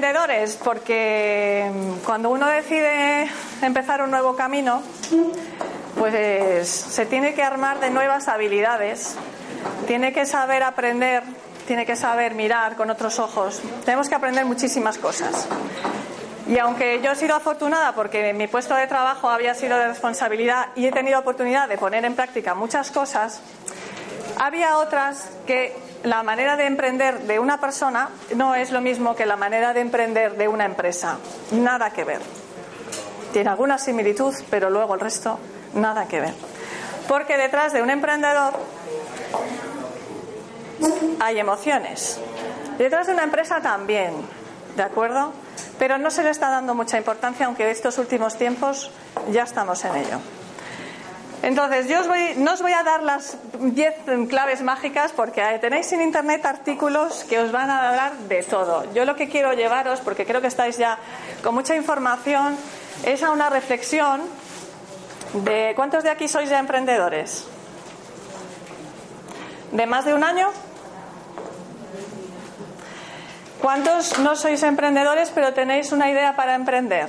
Emprendedores? Porque cuando uno decide empezar un nuevo camino, pues se tiene que armar de nuevas habilidades, tiene que saber aprender, tiene que saber mirar con otros ojos. Tenemos que aprender muchísimas cosas. Y aunque yo he sido afortunada porque mi puesto de trabajo había sido de responsabilidad y he tenido oportunidad de poner en práctica muchas cosas, había otras que la manera de emprender de una persona no es lo mismo que la manera de emprender de una empresa. Nada que ver. Tiene alguna similitud, pero luego el resto nada que ver. Porque detrás de un emprendedor hay emociones. Detrás de una empresa también, ¿de acuerdo? Pero no se le está dando mucha importancia, aunque estos últimos tiempos ya estamos en ello. Entonces, yo os voy, no os voy a dar las 10 claves mágicas porque tenéis en internet artículos que os van a hablar de todo. Yo lo que quiero llevaros, porque creo que estáis ya con mucha información, es a una reflexión de ¿cuántos de aquí sois ya emprendedores? ¿De más de un año? ¿Cuántos no sois emprendedores pero tenéis una idea para emprender?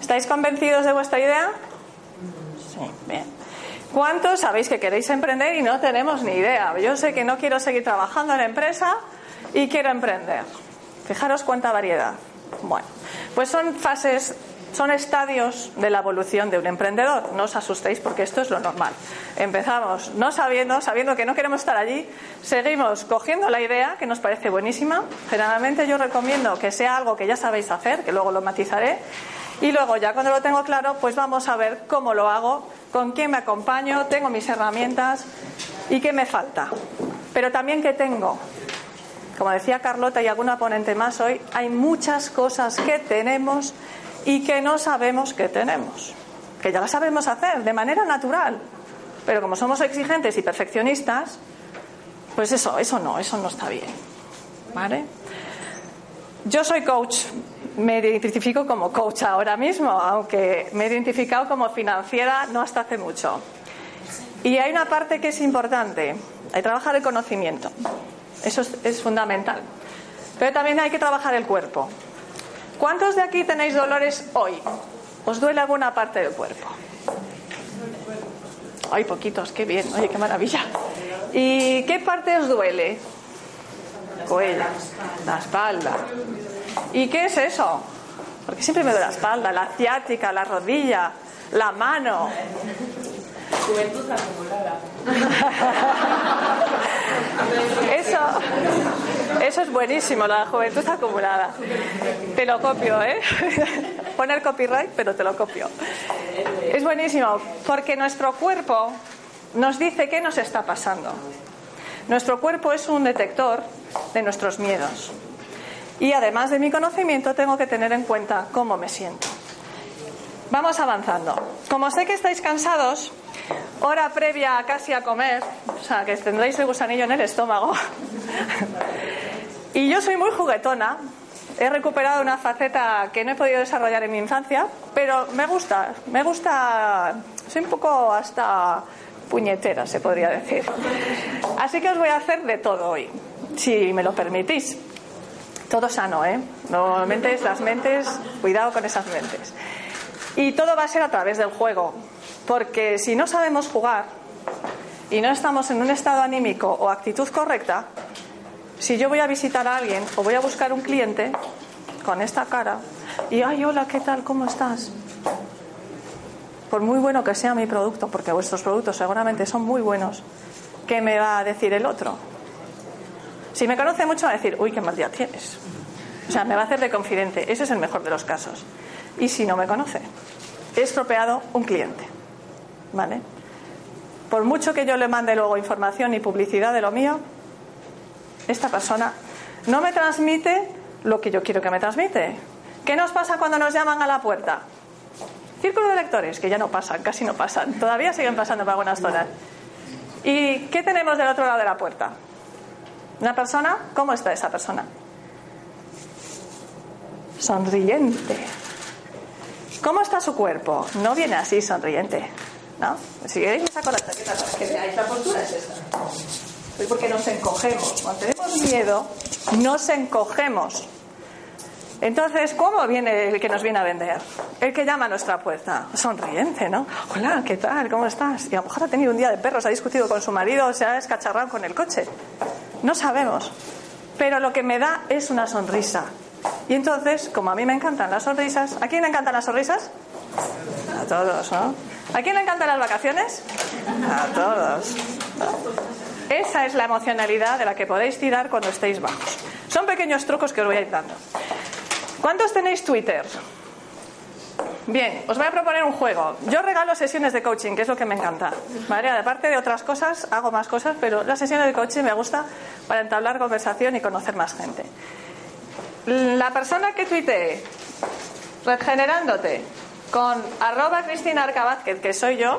¿Estáis convencidos de vuestra idea? Bien. ¿Cuántos sabéis que queréis emprender y no tenemos ni idea? Yo sé que no quiero seguir trabajando en la empresa y quiero emprender. Fijaros cuánta variedad. Bueno, pues son fases, son estadios de la evolución de un emprendedor. No os asustéis porque esto es lo normal. Empezamos no sabiendo, sabiendo que no queremos estar allí, seguimos cogiendo la idea que nos parece buenísima. Generalmente yo recomiendo que sea algo que ya sabéis hacer, que luego lo matizaré. Y luego ya cuando lo tengo claro, pues vamos a ver cómo lo hago, con quién me acompaño, tengo mis herramientas y qué me falta. Pero también qué tengo. Como decía Carlota y alguna ponente más hoy, hay muchas cosas que tenemos y que no sabemos que tenemos. Que ya las sabemos hacer de manera natural. Pero como somos exigentes y perfeccionistas, pues eso, eso no, eso no está bien. ¿Vale? Yo soy coach, me identifico como coach ahora mismo, aunque me he identificado como financiera no hasta hace mucho. Y hay una parte que es importante, hay que trabajar el conocimiento, eso es, fundamental. Pero también hay que trabajar el cuerpo. ¿Cuántos de aquí tenéis dolores hoy? ¿Os duele alguna parte del cuerpo? Ay, poquitos, qué bien, oye, qué maravilla. ¿Y qué parte os duele? Cuello, la espalda. ¿Y qué es eso? Porque siempre me duele la espalda, la ciática, la rodilla, la mano. Juventud acumulada. Eso, eso es buenísimo, la juventud acumulada. Te lo copio, ¿eh? Poner copyright, pero te lo copio. Es buenísimo, porque nuestro cuerpo nos dice qué nos está pasando. Nuestro cuerpo es un detector de nuestros miedos. Y además de mi conocimiento, tengo que tener en cuenta cómo me siento. Vamos avanzando. Como sé que estáis cansados, hora previa casi a comer, o sea, que tendréis el gusanillo en el estómago. y yo soy muy juguetona. He recuperado una faceta que no he podido desarrollar en mi infancia, pero me gusta, me gusta, soy un poco hasta puñetera, se podría decir. Así que os voy a hacer de todo hoy, si me lo permitís. Todo sano, ¿eh? Normalmente es las mentes, cuidado con esas mentes. Y todo va a ser a través del juego, porque si no sabemos jugar y no estamos en un estado anímico o actitud correcta, si yo voy a visitar a alguien o voy a buscar un cliente con esta cara y, ay, hola, ¿qué tal? ¿Cómo estás? por muy bueno que sea mi producto, porque vuestros productos seguramente son muy buenos, ¿qué me va a decir el otro? Si me conoce mucho va a decir, uy, qué mal día tienes. O sea, me va a hacer de confidente. Ese es el mejor de los casos. Y si no me conoce, he estropeado un cliente. ¿Vale? Por mucho que yo le mande luego información y publicidad de lo mío, esta persona no me transmite lo que yo quiero que me transmite. ¿Qué nos pasa cuando nos llaman a la puerta? Círculo de lectores, que ya no pasan, casi no pasan. Todavía siguen pasando para algunas zonas. ¿Y qué tenemos del otro lado de la puerta? ¿Una persona? ¿Cómo está esa persona? Sonriente. ¿Cómo está su cuerpo? No viene así sonriente. ¿No? Si queréis me saco la chaqueta para que veáis. La postura es esta. Porque nos encogemos. Cuando tenemos miedo, nos encogemos. Entonces, ¿cómo viene el que nos viene a vender? El que llama a nuestra puerta. Sonriente, ¿no? Hola, ¿qué tal? ¿Cómo estás? Y a lo mejor ha tenido un día de perros, ha discutido con su marido, se ha escacharrado con el coche. No sabemos. Pero lo que me da es una sonrisa. Y entonces, como a mí me encantan las sonrisas, ¿a quién le encantan las sonrisas? A todos, ¿no? ¿A quién le encantan las vacaciones? A todos. Esa es la emocionalidad de la que podéis tirar cuando estéis bajos. Son pequeños trucos que os voy a ir dando. ¿Cuántos tenéis Twitter? Bien, os voy a proponer un juego. Yo regalo sesiones de coaching, que es lo que me encanta. ¿vale? Aparte de otras cosas, hago más cosas, pero las sesiones de coaching me gusta para entablar conversación y conocer más gente. La persona que tuitee regenerándote con arroba Cristina Arcabázquez, que soy yo,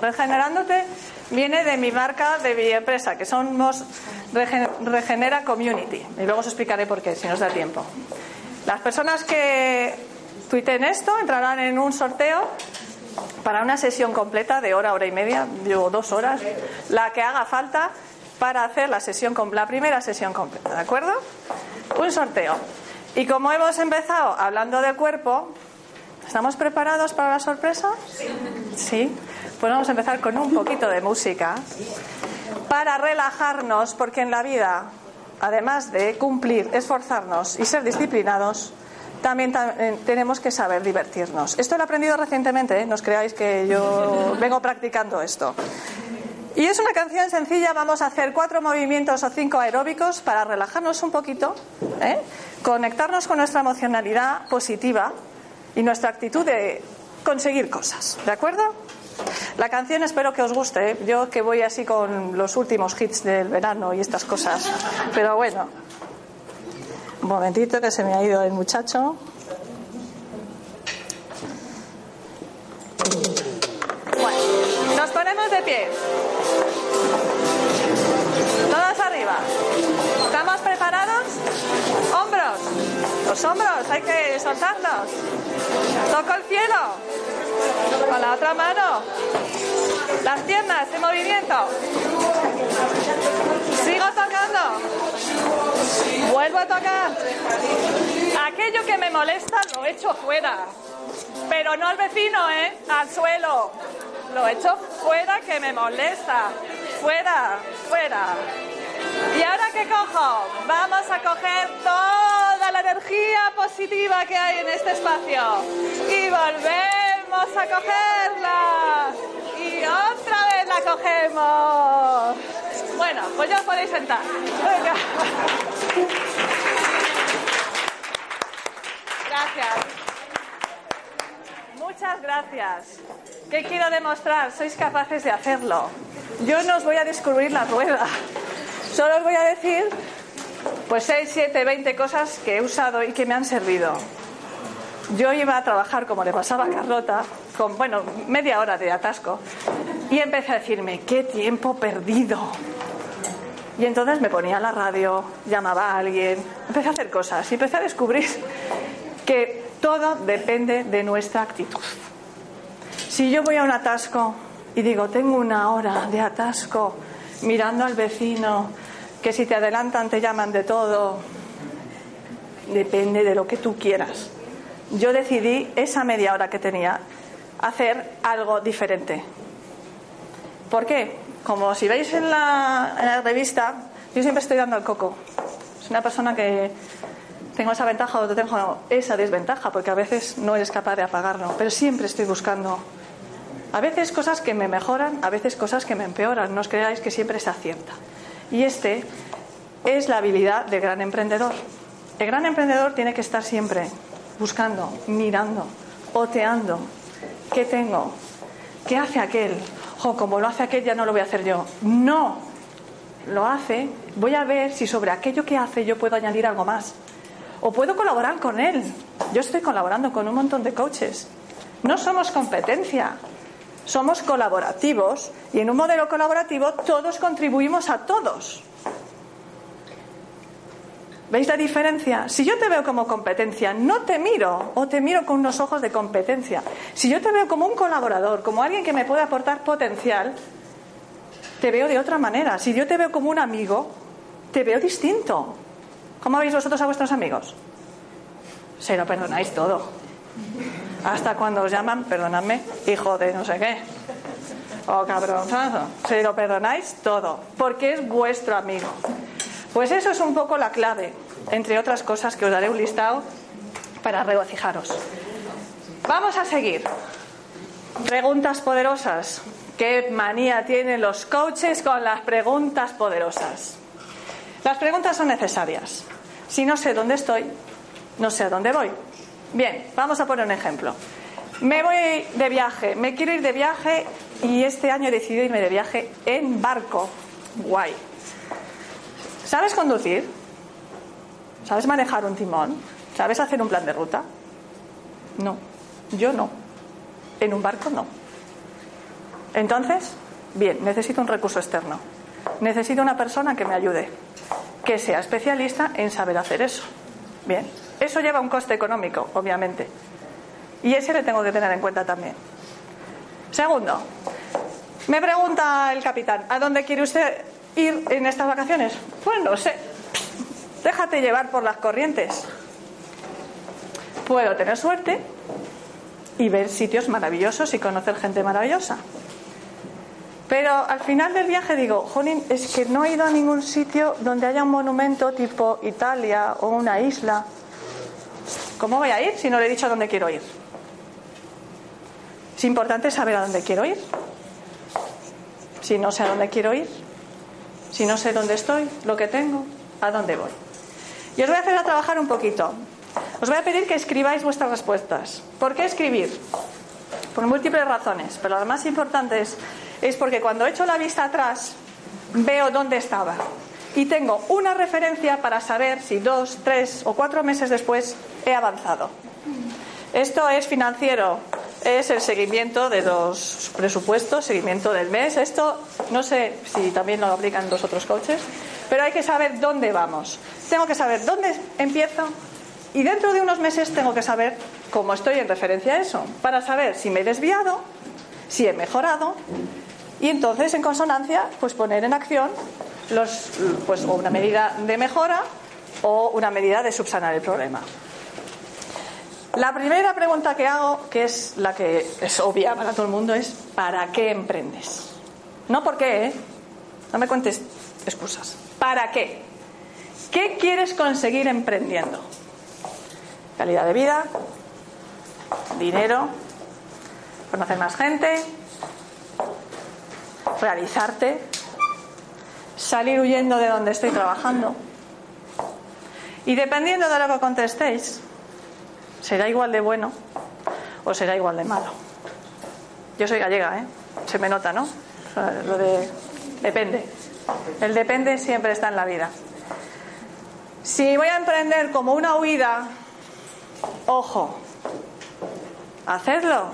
regenerándote, viene de mi marca, de mi empresa, que somos Regenera Community. Y luego os explicaré por qué, si nos da tiempo. Las personas que tuiteen esto entrarán en un sorteo para una sesión completa de hora, hora y media, digo dos horas, la que haga falta para hacer la sesión la primera sesión completa, ¿de acuerdo? Un sorteo. Y como hemos empezado hablando del cuerpo, ¿estamos preparados para la sorpresa? Sí. Pues vamos a empezar con un poquito de música para relajarnos, porque en la vida además de cumplir, esforzarnos y ser disciplinados, también eh, tenemos que saber divertirnos. Esto lo he aprendido recientemente, ¿eh? no os creáis que yo vengo practicando esto. Y es una canción sencilla, vamos a hacer cuatro movimientos o cinco aeróbicos para relajarnos un poquito, ¿eh? conectarnos con nuestra emocionalidad positiva y nuestra actitud de conseguir cosas, ¿de acuerdo? La canción espero que os guste. ¿eh? Yo que voy así con los últimos hits del verano y estas cosas. Pero bueno. Un momentito que se me ha ido el muchacho. Bueno, nos ponemos de pie. Todos arriba. ¿Estamos preparados? Hombros. Los hombros, hay que soltarlos. Toco el cielo. Con la otra mano. Las piernas en movimiento. Sigo tocando. Vuelvo a tocar. Aquello que me molesta lo echo fuera. Pero no al vecino, ¿eh? Al suelo. Lo echo fuera que me molesta. Fuera, fuera. ¿Y ahora qué cojo? Vamos a coger toda la energía positiva que hay en este espacio. Y volver Vamos a cogerla. Y otra vez la cogemos. Bueno, pues ya os podéis sentar. Venga. Gracias. Muchas gracias. ¿Qué quiero demostrar? Sois capaces de hacerlo. Yo no os voy a descubrir la rueda. Solo os voy a decir pues 6, 7, 20 cosas que he usado y que me han servido yo iba a trabajar como le pasaba a Carlota, con, bueno, media hora de atasco, y empecé a decirme, qué tiempo perdido. Y entonces me ponía la radio, llamaba a alguien, empecé a hacer cosas y empecé a descubrir que todo depende de nuestra actitud. Si yo voy a un atasco y digo, tengo una hora de atasco mirando al vecino, que si te adelantan te llaman de todo, depende de lo que tú quieras yo decidí esa media hora que tenía hacer algo diferente. ¿Por qué? Como si veis en la, revista, yo siempre estoy dando el coco. Es una persona que tengo esa ventaja o tengo esa desventaja, porque a veces no eres capaz de apagarlo, pero siempre estoy buscando A veces cosas que me mejoran, a veces cosas que me empeoran. No os creáis que siempre se acierta. Y este es la habilidad del gran emprendedor. El gran emprendedor tiene que estar siempre buscando, mirando, oteando. ¿Qué tengo? ¿Qué hace aquel? Jo, como lo hace aquel, ya no lo voy a hacer yo. No, lo hace. Voy a ver si sobre aquello que hace yo puedo añadir algo más. O puedo colaborar con él. Yo estoy colaborando con un montón de coaches. No somos competencia, somos colaborativos y en un modelo colaborativo todos contribuimos a todos. ¿Veis la diferencia? Si yo te veo como competencia, no te miro o te miro con unos ojos de competencia. Si yo te veo como un colaborador, como alguien que me puede aportar potencial, te veo de otra manera. Si yo te veo como un amigo, te veo distinto. ¿Cómo veis vosotros a vuestros amigos? Se lo perdonáis todo. Hasta cuando os llaman, perdonadme, hijo de no sé qué. O cabronzazo. Se lo perdonáis todo. Porque es vuestro amigo. Pues eso es un poco la clave, entre otras cosas que os daré un listado para regocijaros. Vamos a seguir. Preguntas poderosas. ¿Qué manía tienen los coaches con las preguntas poderosas? Las preguntas son necesarias. Si no sé dónde estoy, no sé a dónde voy. Bien, vamos a poner un ejemplo. Me voy de viaje, me quiero ir de viaje y este año he decidido irme de viaje en barco. Guay. ¿Sabes conducir? ¿Sabes manejar un timón? ¿Sabes hacer un plan de ruta? No, yo no. En un barco no. Entonces, bien, necesito un recurso externo. Necesito una persona que me ayude, que sea especialista en saber hacer eso. Bien, eso lleva un coste económico, obviamente. Y ese le tengo que tener en cuenta también. Segundo, me pregunta el capitán, ¿a dónde quiere usted ir en estas vacaciones? Pues no sé. Déjate llevar por las corrientes. Puedo tener suerte y ver sitios maravillosos y conocer gente maravillosa. Pero al final del viaje digo, Jonin, es que no he ido a ningún sitio donde haya un monumento tipo Italia o una isla. ¿Cómo voy a ir si no le he dicho a dónde quiero ir? Es importante saber a dónde quiero ir. Si no sé a dónde quiero ir, si no sé dónde estoy, lo que tengo, a dónde voy. Y os voy a hacer a trabajar un poquito. Os voy a pedir que escribáis vuestras respuestas. ¿Por qué escribir? Por múltiples razones, pero la más importante es, es porque cuando echo la vista atrás veo dónde estaba y tengo una referencia para saber si dos, tres o cuatro meses después he avanzado. Esto es financiero, es el seguimiento de los presupuestos, seguimiento del mes. Esto no sé si también lo aplican los otros coaches, pero hay que saber dónde vamos. Tengo que saber dónde empiezo y dentro de unos meses tengo que saber cómo estoy en referencia a eso, para saber si me he desviado, si he mejorado y entonces en consonancia pues poner en acción los, pues, o una medida de mejora o una medida de subsanar el problema. La primera pregunta que hago, que es la que es obvia para todo el mundo, es ¿para qué emprendes? No por qué, ¿eh? No me cuentes excusas. ¿Para qué? ¿Qué quieres conseguir emprendiendo? Calidad de vida, dinero, conocer más gente, realizarte, salir huyendo de donde estoy trabajando. Y dependiendo de lo que contestéis, será igual de bueno o será igual de malo. Yo soy gallega, ¿eh? Se me nota, ¿no? Lo de depende. El depende siempre está en la vida. Si voy a emprender como una huida, ojo, hacedlo.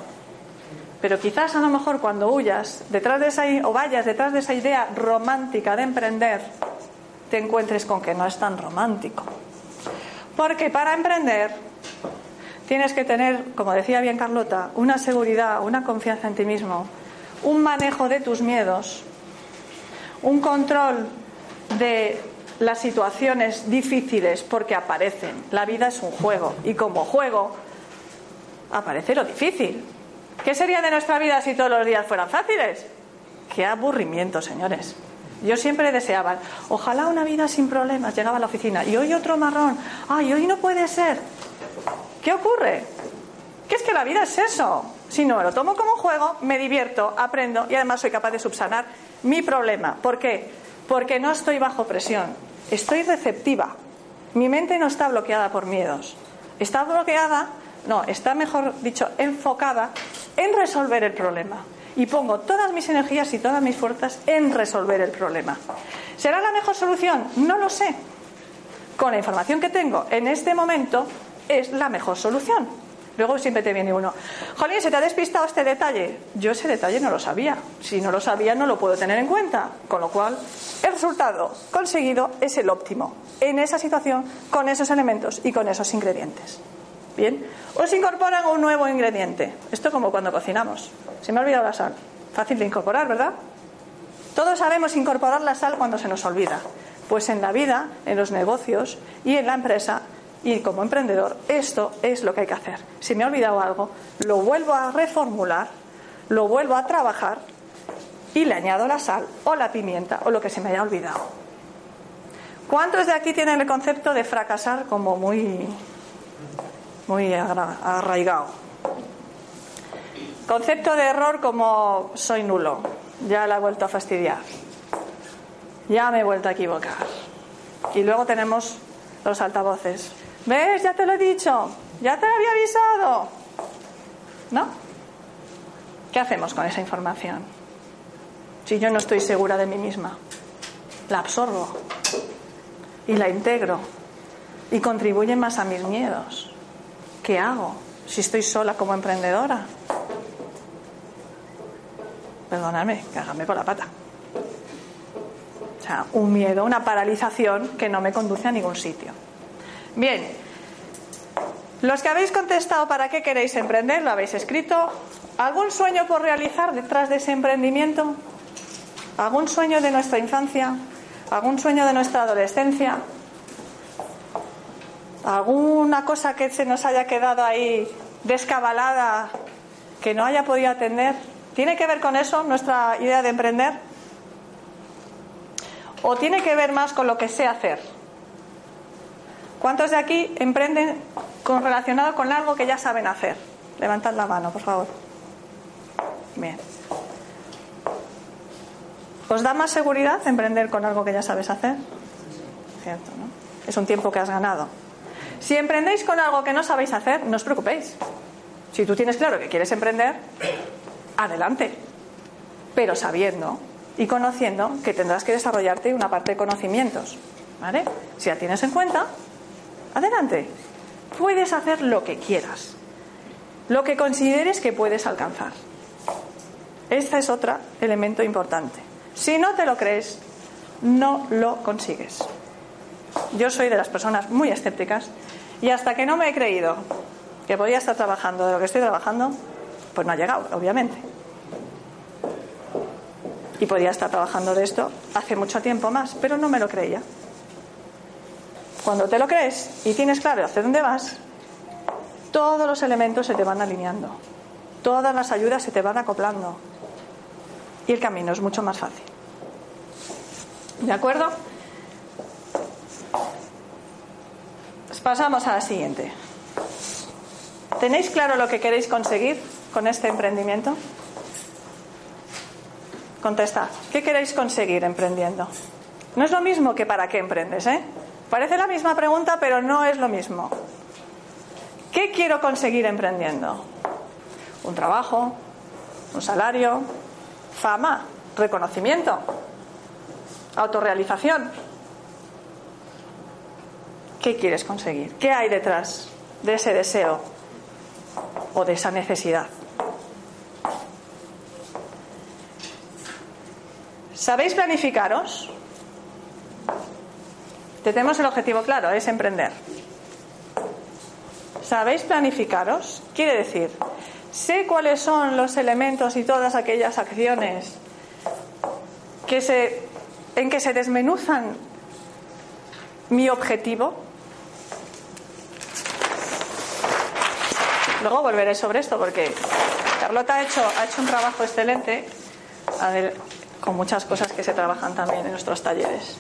Pero quizás a lo mejor cuando huyas detrás de esa o vayas detrás de esa idea romántica de emprender, te encuentres con que no es tan romántico. Porque para emprender tienes que tener, como decía bien Carlota, una seguridad, una confianza en ti mismo, un manejo de tus miedos, un control de las situaciones difíciles porque aparecen. La vida es un juego y como juego aparece lo difícil. ¿Qué sería de nuestra vida si todos los días fueran fáciles? Qué aburrimiento, señores. Yo siempre deseaba, ojalá una vida sin problemas. Llegaba a la oficina y hoy otro marrón. Ay, hoy no puede ser. ¿Qué ocurre? Que es que la vida es eso. Si no me lo tomo como juego, me divierto, aprendo y además soy capaz de subsanar mi problema. ¿Por qué? Porque no estoy bajo presión, estoy receptiva. Mi mente no está bloqueada por miedos. Está bloqueada, no, está mejor dicho, enfocada en resolver el problema. Y pongo todas mis energías y todas mis fuerzas en resolver el problema. ¿Será la mejor solución? No lo sé. Con la información que tengo en este momento es la mejor solución. Luego siempre te viene uno, Jolín, ¿se te ha despistado este detalle? Yo ese detalle no lo sabía. Si no lo sabía, no lo puedo tener en cuenta. Con lo cual, el resultado conseguido es el óptimo en esa situación, con esos elementos y con esos ingredientes. Bien, os incorporan un nuevo ingrediente. Esto como cuando cocinamos. Se me ha olvidado la sal. Fácil de incorporar, ¿verdad? Todos sabemos incorporar la sal cuando se nos olvida. Pues en la vida, en los negocios y en la empresa y como emprendedor, esto es lo que hay que hacer. Si me he olvidado algo, lo vuelvo a reformular, lo vuelvo a trabajar y le añado la sal o la pimienta o lo que se me haya olvidado. ¿Cuántos de aquí tienen el concepto de fracasar como muy, muy arraigado? Concepto de error como soy nulo, ya la he vuelto a fastidiar, ya me he vuelto a equivocar. Y luego tenemos los altavoces. ¿Ves? Ya te lo he dicho. Ya te lo había avisado. ¿No? ¿Qué hacemos con esa información? Si yo no estoy segura de mí misma. La absorbo y la integro y contribuye más a mis miedos. ¿Qué hago si estoy sola como emprendedora? Perdóname, cágame por la pata. O sea, un miedo, una paralización que no me conduce a ningún sitio. Bien, los que habéis contestado para qué queréis emprender, lo habéis escrito. ¿Algún sueño por realizar detrás de ese emprendimiento? ¿Algún sueño de nuestra infancia? ¿Algún sueño de nuestra adolescencia? ¿Alguna cosa que se nos haya quedado ahí descabalada que no haya podido atender? ¿Tiene que ver con eso nuestra idea de emprender? ¿O tiene que ver más con lo que sé hacer? ¿Cuántos de aquí emprenden con, relacionado con algo que ya saben hacer? Levantad la mano, por favor. Bien. ¿Os da más seguridad emprender con algo que ya sabes hacer? Cierto, ¿no? Es un tiempo que has ganado. Si emprendéis con algo que no sabéis hacer, no os preocupéis. Si tú tienes claro que quieres emprender, adelante. Pero sabiendo y conociendo que tendrás que desarrollarte una parte de conocimientos. ¿Vale? Si la tienes en cuenta, adelante. Puedes hacer lo que quieras, lo que consideres que puedes alcanzar. Este es otro elemento importante. Si no te lo crees, no lo consigues. Yo soy de las personas muy escépticas y hasta que no me he creído que podía estar trabajando de lo que estoy trabajando, pues no ha llegado, obviamente. Y podía estar trabajando de esto hace mucho tiempo más, pero no me lo creía. Cuando te lo crees y tienes claro hacia dónde vas, todos los elementos se te van alineando, todas las ayudas se te van acoplando y el camino es mucho más fácil. ¿De acuerdo? Pues pasamos a la siguiente. ¿Tenéis claro lo que queréis conseguir con este emprendimiento? Contestad. ¿Qué queréis conseguir emprendiendo? No es lo mismo que para qué emprendes, ¿eh? Parece la misma pregunta, pero no es lo mismo. ¿Qué quiero conseguir emprendiendo? ¿Un trabajo? ¿Un salario? ¿Fama? ¿Reconocimiento? ¿Autorrealización? ¿Qué quieres conseguir? ¿Qué hay detrás de ese deseo o de esa necesidad? ¿Sabéis planificaros? Tenemos el objetivo claro, es emprender. ¿Sabéis planificaros? Quiere decir, sé cuáles son los elementos y todas aquellas acciones en que se desmenuzan mi objetivo. Luego volveré sobre esto porque Carlota ha hecho un trabajo excelente con muchas cosas que se trabajan también en nuestros talleres.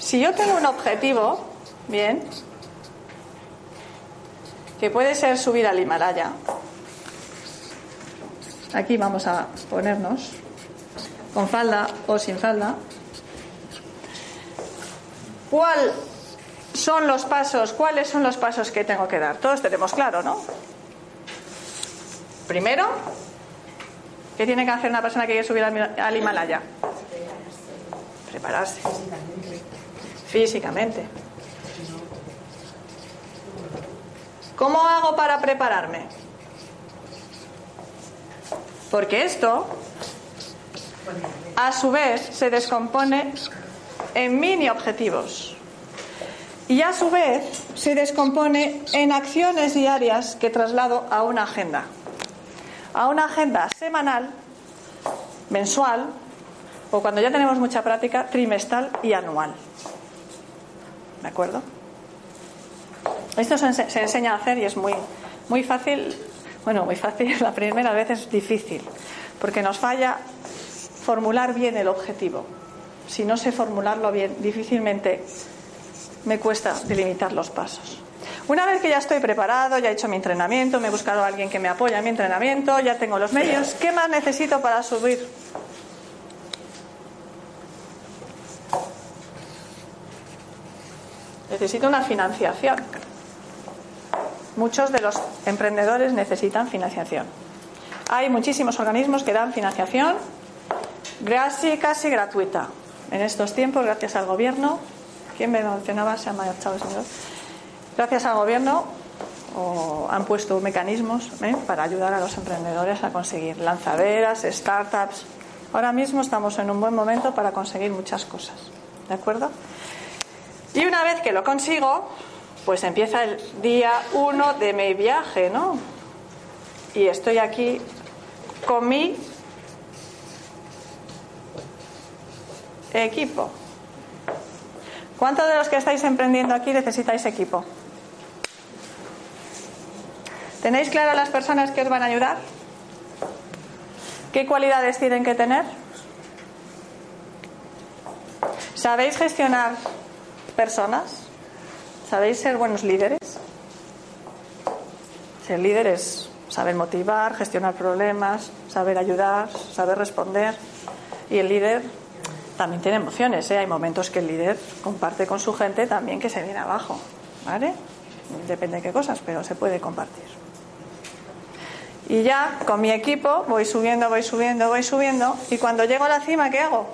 Si yo tengo un objetivo, bien, que puede ser subir al Himalaya, Aquí vamos a ponernos con falda o sin falda. ¿Cuál son los pasos? ¿Cuáles son los pasos que tengo que dar? Todos tenemos claro, ¿no? Primero, ¿qué tiene que hacer una persona que quiere subir al Himalaya? Prepararse. Físicamente. ¿Cómo hago para prepararme? Porque esto, a su vez, se descompone en mini objetivos. Y a su vez se descompone en acciones diarias que traslado a una agenda. A una agenda semanal, mensual, o cuando ya tenemos mucha práctica, trimestral y anual. ¿De acuerdo? Esto se, se enseña a hacer y es muy, muy fácil. Bueno, muy fácil, la primera vez es difícil, porque nos falla formular bien el objetivo. Si no sé formularlo bien, difícilmente me cuesta delimitar los pasos. Una vez que ya estoy preparado, ya he hecho mi entrenamiento, me he buscado a alguien que me apoye en mi entrenamiento, ya tengo los medios, ¿qué más necesito para subir? Necesito una financiación. Muchos de los emprendedores necesitan financiación. Hay muchísimos organismos que dan financiación casi, casi gratuita. En estos tiempos, gracias al gobierno, ¿quién me mencionaba? Se ha marchado señor. Gracias al gobierno han puesto mecanismos ¿eh? para ayudar a los emprendedores a conseguir lanzaderas, startups. Ahora mismo estamos en un buen momento para conseguir muchas cosas. ¿De acuerdo? Y una vez que lo consigo, pues empieza el día uno de mi viaje, ¿no? Y estoy aquí con mi equipo. ¿Cuántos de los que estáis emprendiendo aquí necesitáis equipo? ¿Tenéis claro las personas que os van a ayudar? ¿Qué cualidades tienen que tener? ¿Sabéis gestionar personas? ¿Sabéis ser buenos líderes? Ser líder es saber motivar, gestionar problemas, saber ayudar, saber responder. Y el líder también tiene emociones. ¿eh? Hay momentos que el líder comparte con su gente también que se viene abajo. ¿Vale? Depende de qué cosas, pero se puede compartir. Y ya con mi equipo voy subiendo, voy subiendo, voy subiendo. Y cuando llego a la cima, ¿qué hago?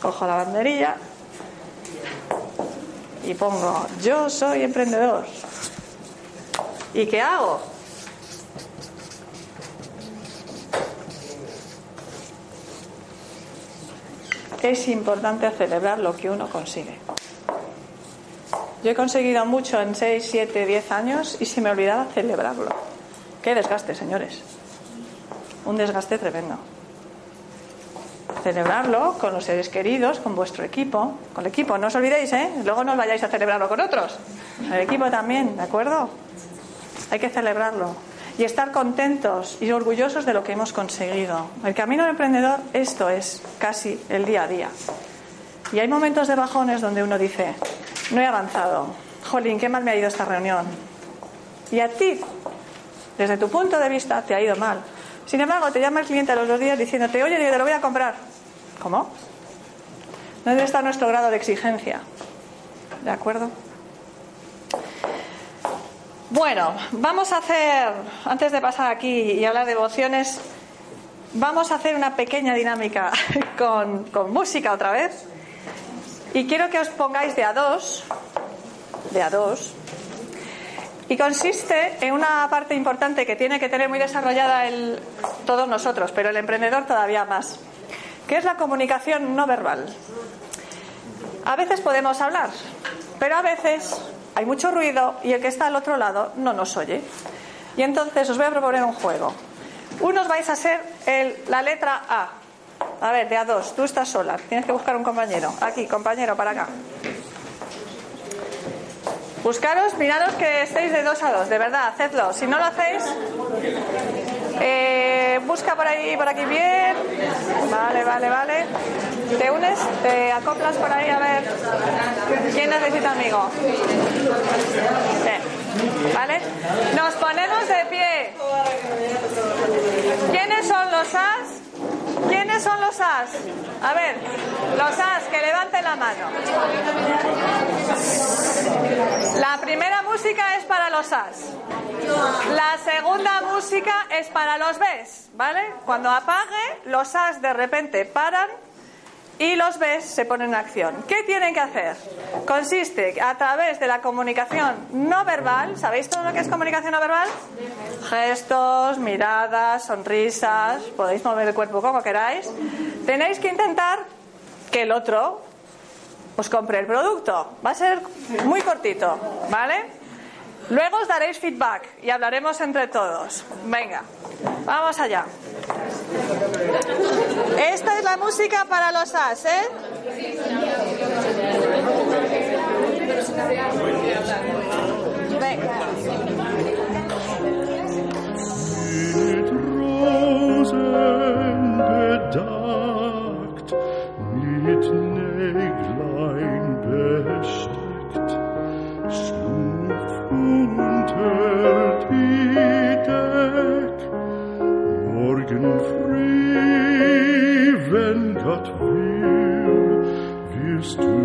Cojo la banderilla y pongo, yo soy emprendedor. ¿Y qué hago? Es importante celebrar lo que uno consigue. Yo he conseguido mucho en 6, 7, 10 años y se me olvidaba celebrarlo. Qué desgaste, señores. Un desgaste tremendo celebrarlo con los seres queridos, con vuestro equipo, con el equipo, no os olvidéis, ¿eh? Luego no os vayáis a celebrarlo con otros. El equipo también, ¿de acuerdo? Hay que celebrarlo y estar contentos y orgullosos de lo que hemos conseguido. El camino del emprendedor, esto es casi el día a día. Y hay momentos de bajones donde uno dice, no he avanzado, jolín, qué mal me ha ido esta reunión. Y a ti, desde tu punto de vista, te ha ido mal. Sin embargo, te llama el cliente a los dos días diciéndote, oye, te lo voy a comprar. ¿Cómo? ¿Dónde está nuestro grado de exigencia? ¿De acuerdo? Bueno, vamos a hacer, antes de pasar aquí y hablar de emociones, vamos a hacer una pequeña dinámica con, con música otra vez. Y quiero que os pongáis de a dos, de a dos, y consiste en una parte importante que tiene que tener muy desarrollada el, todos nosotros, pero el emprendedor todavía más, que es la comunicación no verbal. A veces podemos hablar, pero a veces hay mucho ruido y el que está al otro lado no nos oye. Y entonces os voy a proponer un juego. Unos vais a ser el, la letra A. A ver, de a dos. Tú estás sola. Tienes que buscar un compañero. Aquí, compañero, para acá. Buscaros, miraros que estéis de dos a dos, de verdad, hacedlo. Si no lo hacéis, eh, busca por ahí, por aquí bien. Vale, vale, vale. Te unes, te acoplas por ahí a ver quién necesita amigo. ¿Vale? Nos ponemos de pie. ¿Quiénes son los as? ¿Quiénes son los as? A ver, los as, que levanten la mano. La primera música es para los as. La segunda música es para los bes, ¿vale? Cuando apague, los as de repente paran y los bes se ponen en acción. ¿Qué tienen que hacer? Consiste a través de la comunicación no verbal, ¿sabéis todo lo que es comunicación no verbal? Gestos, miradas, sonrisas, podéis mover el cuerpo como queráis. Tenéis que intentar que el otro os compre el producto. Va a ser muy cortito, ¿vale? Luego os daréis feedback y hablaremos entre todos. Venga, vamos allá. Esta es la música para los as, ¿eh? Venga. Die Deck. Morgen früh, wenn Gott will, wirst du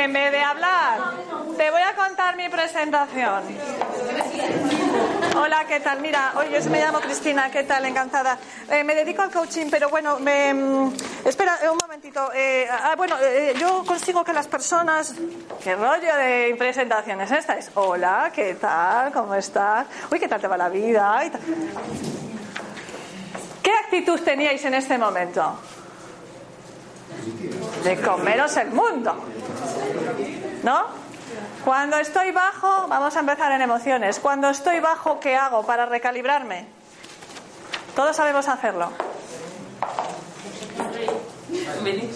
En vez de hablar. Te voy a contar mi presentación. Hola, ¿qué tal? Mira, hoy yo me llamo Cristina, ¿qué tal? Encantada. Eh, me dedico al coaching, pero bueno, me, mm, espera un momentito. Eh, ah, bueno, eh, yo consigo que las personas... ¿Qué rollo de presentaciones esta es? Hola, ¿qué tal? ¿Cómo estás? Uy, ¿qué tal te va la vida? ¿Qué actitud teníais en este momento? De comeros el mundo. ¿No? Cuando estoy bajo, vamos a empezar en emociones. Cuando estoy bajo, ¿qué hago para recalibrarme? Todos sabemos hacerlo.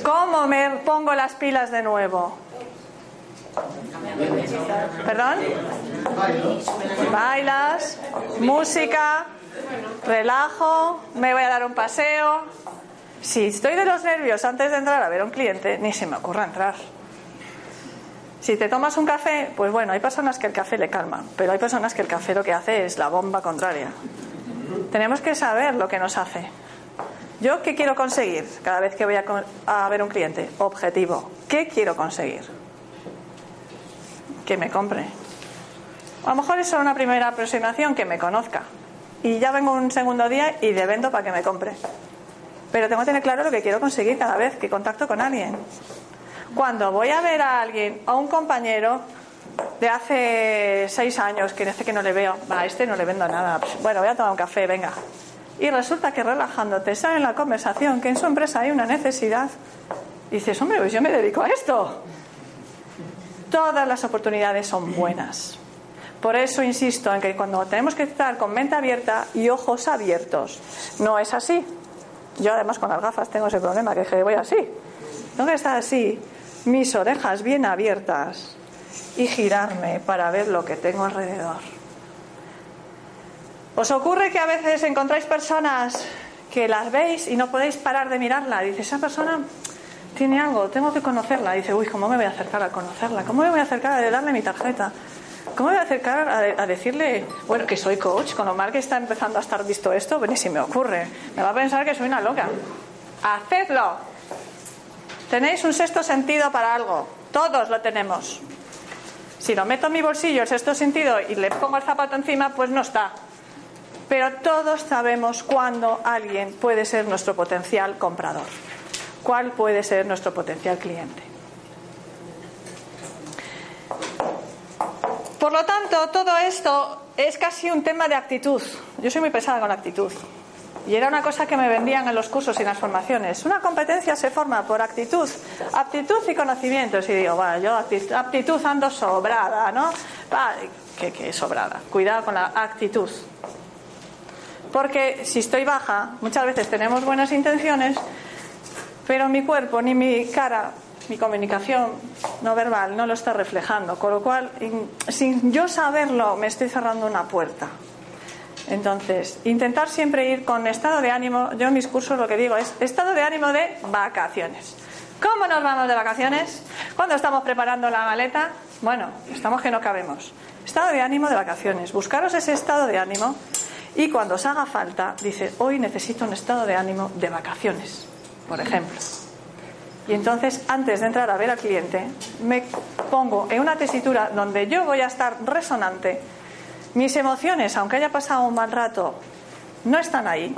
¿Cómo me pongo las pilas de nuevo? ¿Perdón? Bailas, música, relajo, me voy a dar un paseo. Si estoy de los nervios antes de entrar a ver a un cliente, ni se me ocurra entrar. Si te tomas un café, pues bueno, hay personas que el café le calma, pero hay personas que el café lo que hace es la bomba contraria. Tenemos que saber lo que nos hace. ¿Yo qué quiero conseguir cada vez que voy a, ver un cliente? Objetivo. ¿Qué quiero conseguir? Que me compre. A lo mejor es solo una primera aproximación que me conozca. Y ya vengo un segundo día y le vendo para que me compre. Pero tengo que tener claro lo que quiero conseguir cada vez que contacto con alguien. Cuando voy a ver a alguien, a un compañero de hace seis años, que este que no le veo, a este no le vendo nada, bueno, voy a tomar un café, venga. Y resulta que relajándote sale en la conversación que en su empresa hay una necesidad. Y dices, hombre, pues yo me dedico a esto. Todas las oportunidades son buenas. Por eso insisto en que cuando tenemos que estar con mente abierta y ojos abiertos, no es así. Yo además con las gafas tengo ese problema, que voy así. Tengo que estar así, mis orejas bien abiertas y girarme para ver lo que tengo alrededor. ¿Os ocurre que a veces encontráis personas que las veis y no podéis parar de mirarla? Dice, esa persona tiene algo, tengo que conocerla. Dice, uy, ¿cómo me voy a acercar a conocerla? ¿Cómo me voy a acercar a darle mi tarjeta? ¿Cómo me voy a acercar a, decirle, bueno, que soy coach, con lo mal que está empezando a estar visto esto? Pues ni si me ocurre. Me va a pensar que soy una loca. Hacedlo. Tenéis un sexto sentido para algo. Todos lo tenemos. Si lo meto en mi bolsillo, el sexto sentido, y le pongo el zapato encima, pues no está. Pero todos sabemos cuándo alguien puede ser nuestro potencial comprador. ¿Cuál puede ser nuestro potencial cliente? Por lo tanto, todo esto es casi un tema de actitud. Yo soy muy pesada con la actitud. Y era una cosa que me vendían en los cursos y en las formaciones. Una competencia se forma por actitud, aptitud y conocimientos. Y digo, bueno, yo aptitud ando sobrada, ¿no? Que, que sobrada. Cuidado con la actitud. Porque si estoy baja, muchas veces tenemos buenas intenciones, pero mi cuerpo ni mi cara, mi comunicación no verbal no lo está reflejando. Con lo cual, sin yo saberlo, me estoy cerrando una puerta. Entonces, intentar siempre ir con estado de ánimo, yo en mis cursos lo que digo es estado de ánimo de vacaciones. ¿Cómo nos vamos de vacaciones? ¿Cuándo estamos preparando la maleta? Bueno, estamos que no cabemos. Estado de ánimo de vacaciones. Buscaros ese estado de ánimo y cuando os haga falta, dice, hoy necesito un estado de ánimo de vacaciones, por ejemplo. Y entonces, antes de entrar a ver al cliente, me pongo en una tesitura donde yo voy a estar resonante mis emociones, aunque haya pasado un mal rato, no están ahí.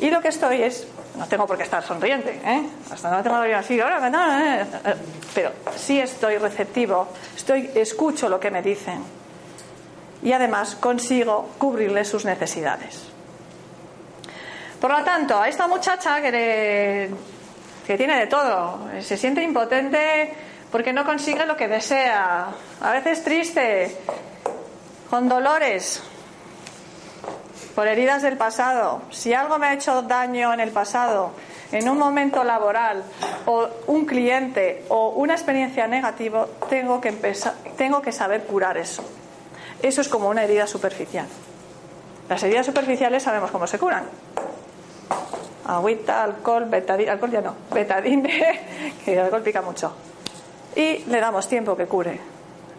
Y lo que estoy es, no tengo por qué estar sonriente, ¿eh? hasta no tengo así, ahora, eh, pero sí estoy receptivo, estoy, escucho lo que me dicen y además consigo cubrirle sus necesidades. Por lo tanto, a esta muchacha que, que tiene de todo, se siente impotente porque no consigue lo que desea, a veces triste, con dolores por heridas del pasado, si algo me ha hecho daño en el pasado, en un momento laboral o un cliente o una experiencia negativa, tengo que, empezar, tengo que saber curar eso. Eso es como una herida superficial. Las heridas superficiales sabemos cómo se curan. Agüita, alcohol, betadine, alcohol ya no, betadine, que el alcohol pica mucho. Y le damos tiempo que cure.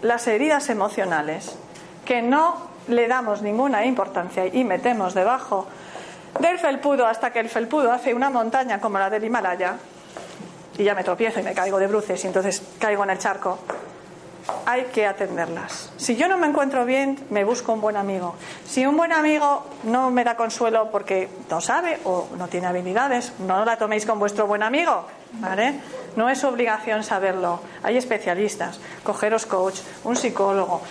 Las heridas emocionales que no le damos ninguna importancia y metemos debajo del felpudo hasta que el felpudo hace una montaña como la del Himalaya y ya me tropiezo y me caigo de bruces y entonces caigo en el charco, hay que atenderlas. Si yo no me encuentro bien, me busco un buen amigo. Si un buen amigo no me da consuelo porque no sabe o no tiene habilidades, no la toméis con vuestro buen amigo, ¿vale? No es obligación saberlo. Hay especialistas, cogeros coach, un psicólogo,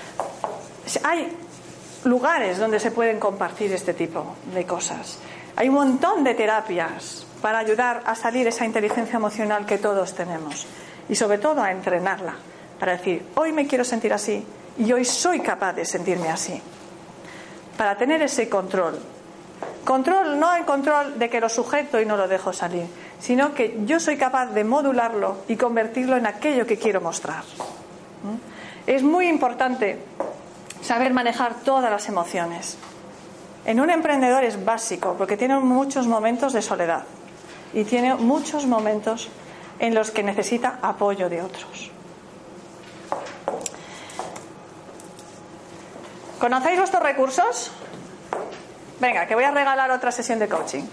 hay lugares donde se pueden compartir este tipo de cosas. Hay un montón de terapias para ayudar a salir esa inteligencia emocional que todos tenemos y sobre todo a entrenarla para decir, hoy me quiero sentir así y hoy soy capaz de sentirme así. Para tener ese control. Control, no el control de que lo sujeto y no lo dejo salir, sino que yo soy capaz de modularlo y convertirlo en aquello que quiero mostrar. Es muy importante saber manejar todas las emociones. En un emprendedor es básico porque tiene muchos momentos de soledad y tiene muchos momentos en los que necesita apoyo de otros. ¿Conocéis vuestros recursos? Venga, que voy a regalar otra sesión de coaching.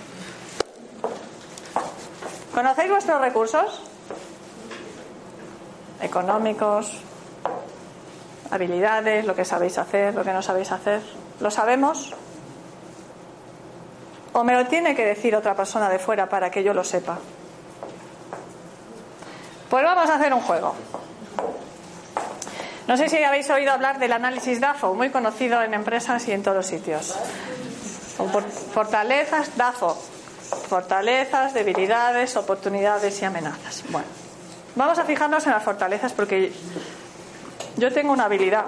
¿Conocéis vuestros recursos? Económicos, habilidades, lo que sabéis hacer, lo que no sabéis hacer. ¿Lo sabemos? ¿O me lo tiene que decir otra persona de fuera para que yo lo sepa? Pues vamos a hacer un juego. No sé si habéis oído hablar del análisis DAFO, muy conocido en empresas y en todos los sitios. Fortalezas DAFO. Fortalezas, debilidades, oportunidades y amenazas. Bueno, vamos a fijarnos en las fortalezas porque yo tengo una habilidad,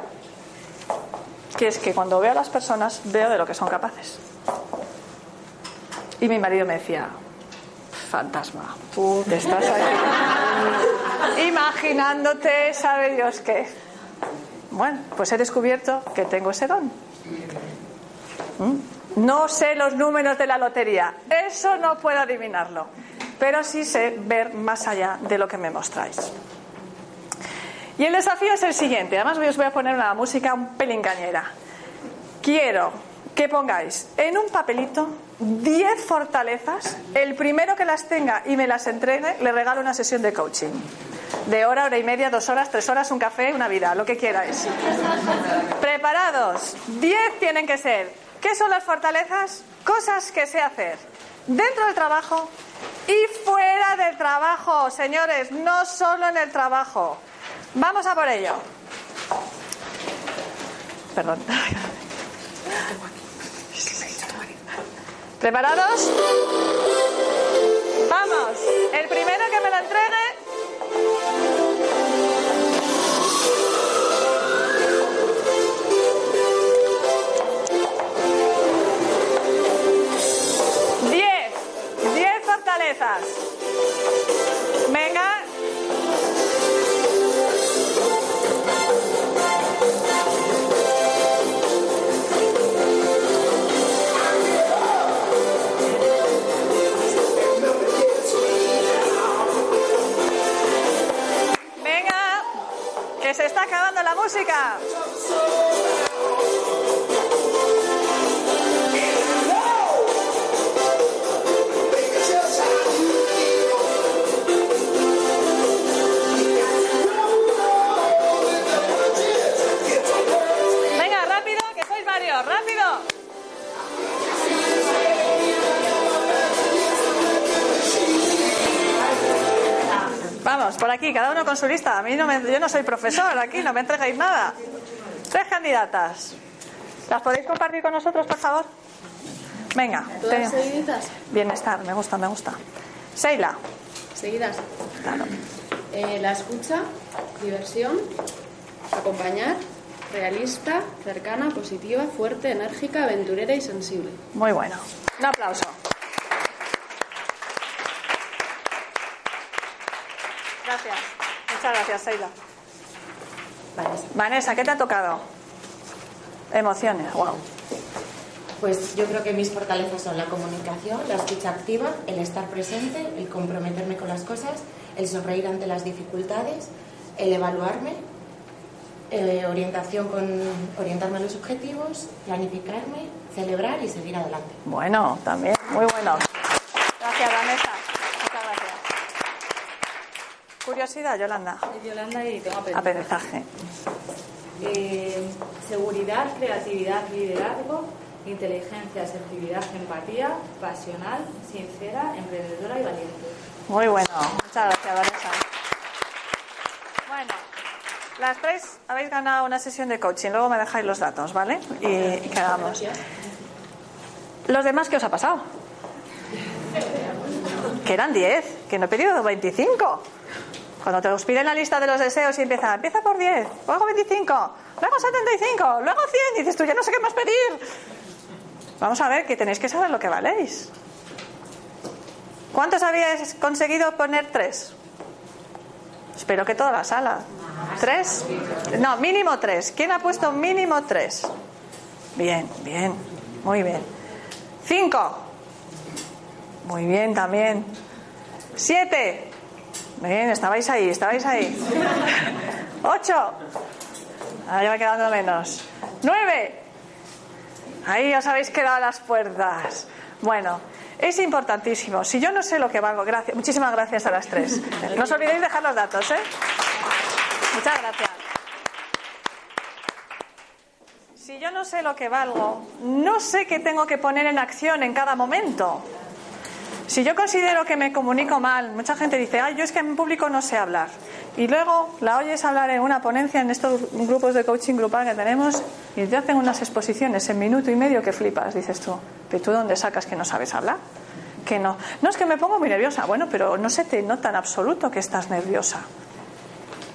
que es que cuando veo a las personas veo de lo que son capaces. Y mi marido me decía, fantasma. Tú te estás ahí imaginándote, sabe Dios qué. Bueno, pues he descubierto que tengo ese don. ¿Mm? No sé los números de la lotería, eso no puedo adivinarlo, pero sí sé ver más allá de lo que me mostráis. Y el desafío es el siguiente, además os voy a poner una música un pelín cañera. Quiero que pongáis en un papelito 10 fortalezas, el primero que las tenga y me las entregue, le regalo una sesión de coaching. De hora, hora y media, dos horas, tres horas, un café, una vida, lo que quieráis. ¿Preparados? 10 tienen que ser. ¿Qué son las fortalezas? Cosas que sé hacer dentro del trabajo y fuera del trabajo, señores, no solo en el trabajo. Vamos a por ello. Perdón. ¿Preparados? Vamos. El primero que me lo entregue Diez. Diez fortalezas. Música. Por aquí, cada uno con su lista. A mí no me, yo no soy profesor aquí, no me entregáis nada. Tres candidatas. ¿Las podéis compartir con nosotros, por favor? Venga. ¿Todas te- seguiditas? Bienestar, me gusta, me gusta. Seila. Seguidas. Claro. Eh, la escucha, diversión, acompañar, realista, cercana, positiva, fuerte, enérgica, aventurera y sensible. Muy bueno. Un aplauso. Gracias. Muchas gracias, Seila. Vanessa, ¿qué te ha tocado? Emociones, wow. Pues yo creo que mis fortalezas son la comunicación, la escucha activa, el estar presente, el comprometerme con las cosas, el sonreír ante las dificultades, el evaluarme, eh, orientación con orientarme a los objetivos, planificarme, celebrar y seguir adelante. Bueno, también, muy bueno. Gracias, Vanessa. Muchas gracias. Curiosidad, Yolanda. Yolanda y tengo aprendizaje. Aprendizaje. Eh, seguridad, creatividad, liderazgo, inteligencia, asertividad, empatía, pasional, sincera, emprendedora y valiente. Muy bueno. Muchas gracias, Vanessa. Bueno, las tres habéis ganado una sesión de coaching. Luego me dejáis los datos, ¿vale? Y, y quedamos. ¿Los demás qué os ha pasado? Que eran 10, que no he pedido 25. Cuando te os piden la lista de los deseos y empieza, empieza por 10, luego 25, luego 75, luego 100, y dices tú, ya no sé qué más pedir. Vamos a ver, que tenéis que saber lo que valéis. ¿Cuántos habíais conseguido poner tres? Espero que toda la sala. ¿Tres? No, mínimo tres. ¿Quién ha puesto mínimo tres? Bien, bien, muy bien. Cinco. Muy bien también. Siete. Bien, estabais ahí, estabais ahí. Ocho. Ahora ya va quedando menos. Nueve. Ahí os habéis quedado las puertas. Bueno, es importantísimo. Si yo no sé lo que valgo, gracias, muchísimas gracias a las tres. No os olvidéis dejar los datos, ¿eh? Muchas gracias. Si yo no sé lo que valgo, no sé qué tengo que poner en acción en cada momento. Si yo considero que me comunico mal, mucha gente dice, ay, yo es que en público no sé hablar. Y luego la oyes hablar en una ponencia en estos grupos de coaching grupal que tenemos y te hacen unas exposiciones en minuto y medio que flipas, dices tú. ¿Pero tú dónde sacas que no sabes hablar? Que no. No es que me pongo muy nerviosa. Bueno, pero no se te nota en absoluto que estás nerviosa.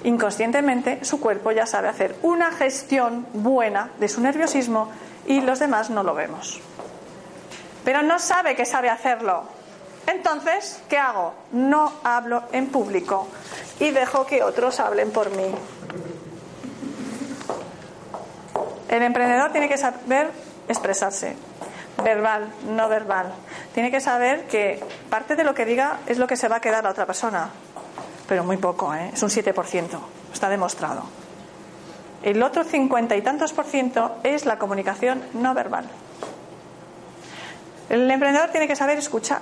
Inconscientemente su cuerpo ya sabe hacer una gestión buena de su nerviosismo y los demás no lo vemos. Pero no sabe que sabe hacerlo. Entonces, ¿qué hago? No hablo en público y dejo que otros hablen por mí. El emprendedor tiene que saber expresarse, verbal, no verbal. Tiene que saber que parte de lo que diga es lo que se va a quedar la otra persona, pero muy poco, ¿eh? es un 7%, está demostrado. El otro cincuenta y tantos por ciento es la comunicación no verbal. El emprendedor tiene que saber escuchar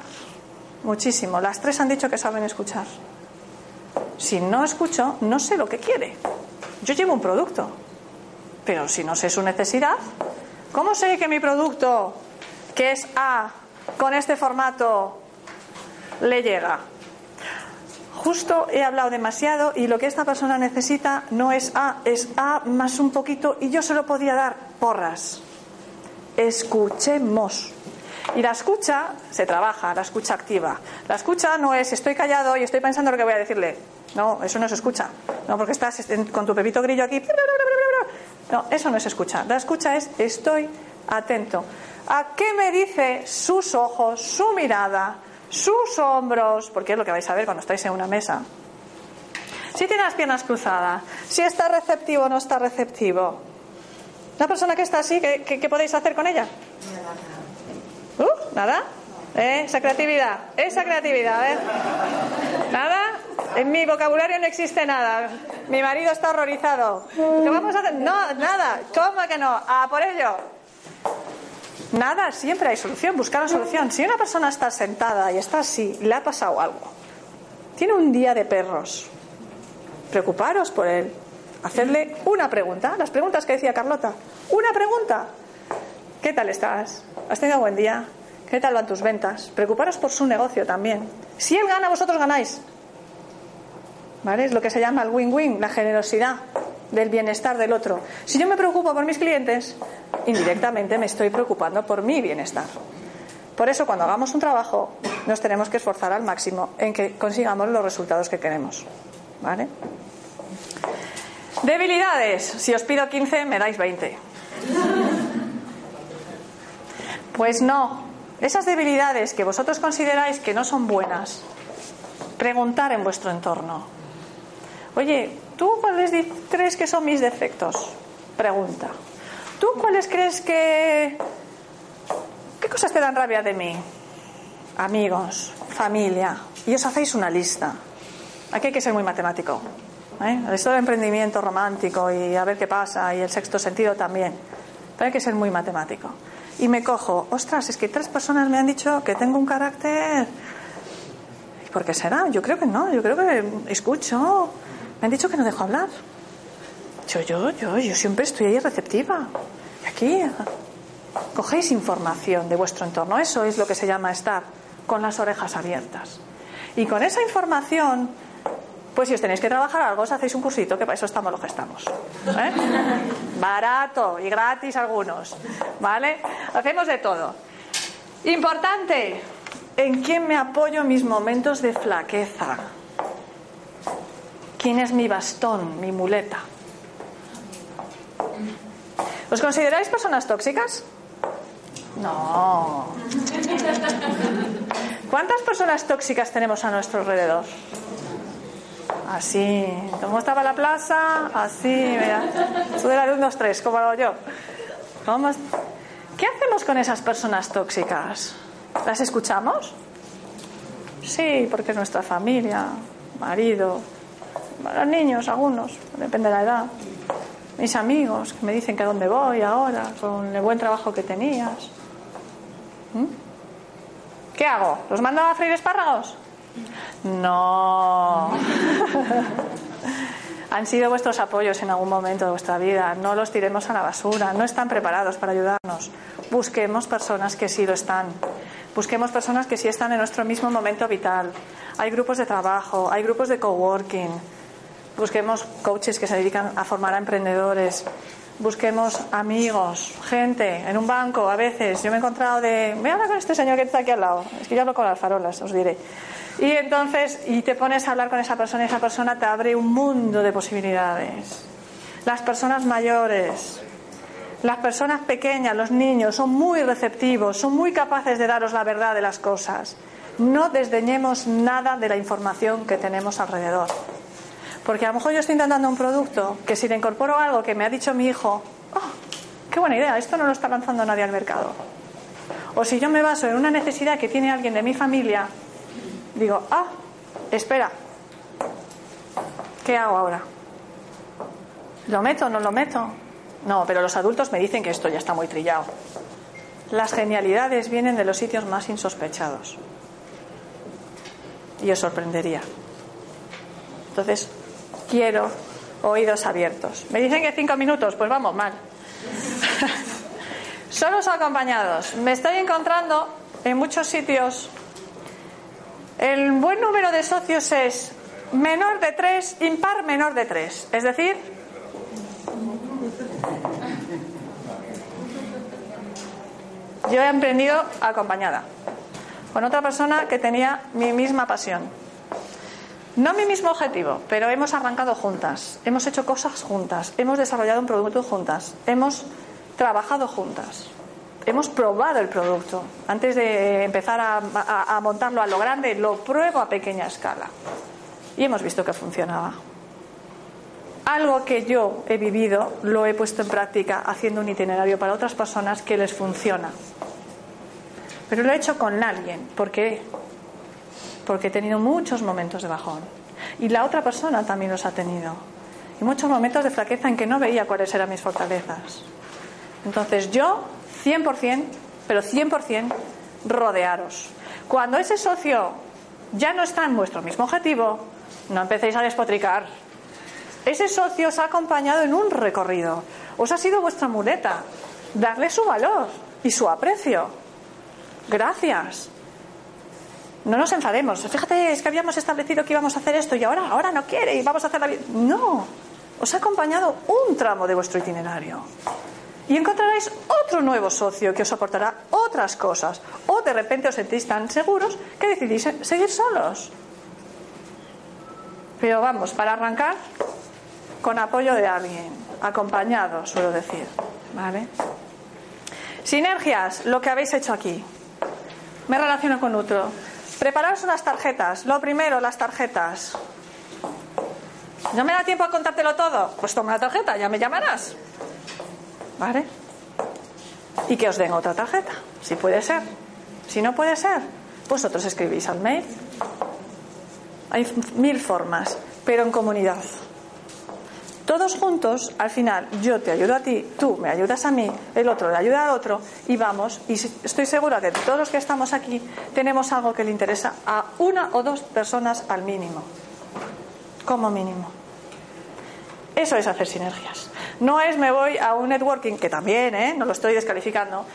muchísimo. Las tres han dicho que saben escuchar. Si no escucho, no sé lo que quiere. Yo llevo un producto, pero si no sé su necesidad, ¿cómo sé que mi producto, que es A, con este formato, le llega? Justo he hablado demasiado y lo que esta persona necesita no es A, es A más un poquito y yo se lo podía dar porras. Escuchemos. Y la escucha se trabaja, la escucha activa. La escucha no es estoy callado y estoy pensando lo que voy a decirle. No, eso no se escucha. No, porque estás con tu pepito grillo aquí. No, eso no es escucha. La escucha es estoy atento. ¿A qué me dice sus ojos, su mirada, sus hombros? Porque es lo que vais a ver cuando estáis en una mesa. Si tiene las piernas cruzadas, si está receptivo o no está receptivo. La persona que está así, ¿qué, podéis hacer con ella? ¿Nada? ¿Eh? Esa creatividad, esa creatividad, ¿eh? ¿Nada? En mi vocabulario no existe nada. Mi marido está horrorizado. ¿Qué vamos a hacer? No, nada. ¿Cómo que no? A por ello. Nada, siempre hay solución, buscar una solución. Si una persona está sentada y está así, le ha pasado algo, tiene un día de perros, preocuparos por él, hacerle una pregunta, las preguntas que decía Carlota, una pregunta. ¿Qué tal estás? ¿Has tenido buen día? ¿Qué tal van tus ventas? Preocuparos por su negocio también. Si él gana, vosotros ganáis. ¿Vale? Es lo que se llama el win-win, la generosidad del bienestar del otro. Si yo me preocupo por mis clientes, indirectamente me estoy preocupando por mi bienestar. Por eso, cuando hagamos un trabajo, nos tenemos que esforzar al máximo en que consigamos los resultados que queremos. ¿Vale? Debilidades. Si os pido 15, me dais 20. Pues no. Esas debilidades que vosotros consideráis que no son buenas, preguntar en vuestro entorno. Oye, ¿tú cuáles crees que son mis defectos? Pregunta. ¿Tú cuáles crees que... ¿Qué cosas te dan rabia de mí? Amigos, familia. Y os hacéis una lista. Aquí hay que ser muy matemático. ¿eh? El estado de emprendimiento romántico y a ver qué pasa y el sexto sentido también. Pero hay que ser muy matemático. Y me cojo, ostras, es que tres personas me han dicho que tengo un carácter. ¿Y por qué será? Yo creo que no, yo creo que escucho. Me han dicho que no dejo hablar. Yo, yo, yo, yo siempre estoy ahí receptiva. Y aquí cogéis información de vuestro entorno. Eso es lo que se llama estar con las orejas abiertas. Y con esa información, pues si os tenéis que trabajar algo, os hacéis un cursito, que para eso estamos los que estamos. ¿eh? Barato y gratis algunos. ¿Vale? Hacemos de todo. Importante, ¿en quién me apoyo en mis momentos de flaqueza? ¿Quién es mi bastón, mi muleta? ¿Os consideráis personas tóxicas? No. ¿Cuántas personas tóxicas tenemos a nuestro alrededor? Así. ¿Cómo estaba la plaza? Así, mira. Sube la luz, dos, tres, como hago yo. ¿Qué hacemos con esas personas tóxicas? ¿Las escuchamos? Sí, porque es nuestra familia, marido, los niños, algunos, depende de la edad. Mis amigos que me dicen que a dónde voy ahora, con el buen trabajo que tenías. ¿Mm? ¿Qué hago? ¿Los mando a freír espárragos? No. Han sido vuestros apoyos en algún momento de vuestra vida. No los tiremos a la basura. No están preparados para ayudarnos. Busquemos personas que sí lo están. Busquemos personas que sí están en nuestro mismo momento vital. Hay grupos de trabajo, hay grupos de coworking. Busquemos coaches que se dedican a formar a emprendedores. Busquemos amigos, gente, en un banco a veces. Yo me he encontrado de. Voy a hablar con este señor que está aquí al lado. Es que yo hablo con las farolas, os diré. Y entonces, y te pones a hablar con esa persona y esa persona te abre un mundo de posibilidades. Las personas mayores, las personas pequeñas, los niños, son muy receptivos, son muy capaces de daros la verdad de las cosas. no desdeñemos nada de la información que tenemos alrededor. Porque a lo mejor yo estoy intentando un producto que si le incorporo algo que me ha dicho mi hijo, oh, qué buena idea, esto no lo está lanzando nadie al mercado. O si yo me baso en una necesidad que tiene alguien de mi familia, digo, ah, espera, ¿qué hago ahora? ¿Lo meto no lo meto? No, pero los adultos me dicen que esto ya está muy trillado. Las genialidades vienen de los sitios más insospechados. Y os sorprendería. Entonces, quiero oídos abiertos. Me dicen que cinco minutos, pues vamos mal. Solos acompañados. Me estoy encontrando en muchos sitios. El buen número de socios es menor de tres, impar menor de tres. Es decir, yo he emprendido acompañada con otra persona que tenía mi misma pasión. No mi mismo objetivo, pero hemos arrancado juntas, hemos hecho cosas juntas, hemos desarrollado un producto juntas, hemos trabajado juntas, hemos probado el producto. Antes de empezar a, montarlo a lo grande, lo pruebo a pequeña escala. Y hemos visto que funcionaba. Algo que yo he vivido lo he puesto en práctica haciendo un itinerario para otras personas que les funciona. Pero lo he hecho con alguien. ¿Por qué? Porque he tenido muchos momentos de bajón. Y la otra persona también los ha tenido. Y muchos momentos de flaqueza en que no veía cuáles eran mis fortalezas. Entonces yo, 100%, pero 100%, rodearos. Cuando ese socio ya no está en vuestro mismo objetivo, no empecéis a despotricar. Ese socio os ha acompañado en un recorrido, os ha sido vuestra muleta. Darle su valor y su aprecio. Gracias. No nos enfademos. Fíjate, es que habíamos establecido que íbamos a hacer esto y ahora, ahora no quiere y vamos a hacer la. No. Os ha acompañado un tramo de vuestro itinerario. Y encontraréis otro nuevo socio que os aportará otras cosas. O de repente os sentís tan seguros que decidís seguir solos. Pero vamos, para arrancar, con apoyo de alguien, acompañado, suelo decir. Sinergias, lo que habéis hecho aquí me relaciono con otro. Prepararos unas tarjetas. Lo primero, las tarjetas. ¿No me da tiempo a contártelo todo? Pues toma la tarjeta, ya me llamarás. ¿Vale? Y que os den otra tarjeta, si puede ser. Si no puede ser, vosotros escribís al mail. Hay mil formas, pero en comunidad. Todos juntos, al final, yo te ayudo a ti, tú me ayudas a mí, el otro le ayuda al otro y vamos. Y estoy segura que todos los que estamos aquí tenemos algo que le interesa a una o dos personas al mínimo. Como mínimo. Eso es hacer sinergias. No es me voy a un networking, que también, ¿eh? no lo estoy descalificando,